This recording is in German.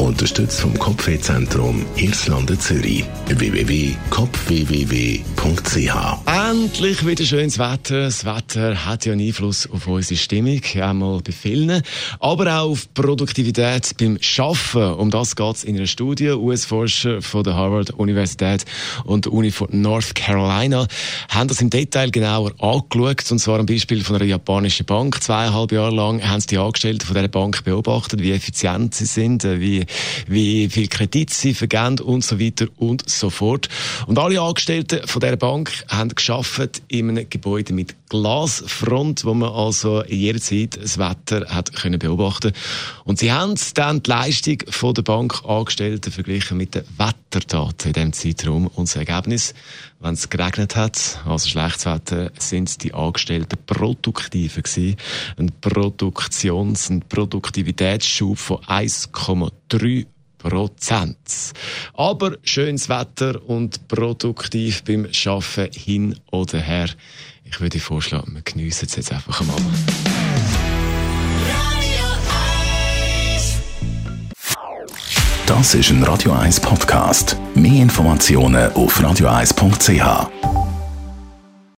Unterstützt vom Kopfwehzentrum Irlande Zürich. www.kopfwww.ch Endlich wieder schönes Wetter. Das Wetter hat ja einen Einfluss auf unsere Stimmung, einmal bei vielen, aber auch auf Produktivität beim Schaffen. Um das geht es in einer Studie. US-Forscher von der Harvard-Universität und der Uni von North Carolina haben das im Detail genauer angeschaut, und zwar am Beispiel von einer japanischen Bank. Zweieinhalb Jahre lang haben sie die Angestellten von dieser Bank beobachtet, wie effizient sie sind, wie wie viel Kredit sie vergeben und so weiter und so fort. Und alle Angestellten von der Bank haben geschafft in einem Gebäude mit Glasfront, wo man also jederzeit das Wetter hat können beobachten. Und sie haben dann die Leistung von der Bankangestellten verglichen mit den Wetterdaten in diesem Zeitraum. Und das Ergebnis, wenn es geregnet hat, also schlechtes Wetter, sind die Angestellten produktiver gewesen. Ein Produktions- und Produktivitätsschub von 1,3 Prozent. Aber schönes Wetter und produktiv beim Schaffen hin oder her. Ich würde vorschlagen, wir geniessen es jetzt einfach mal. Das ist ein Radio 1 Podcast. Mehr Informationen auf radio1.ch.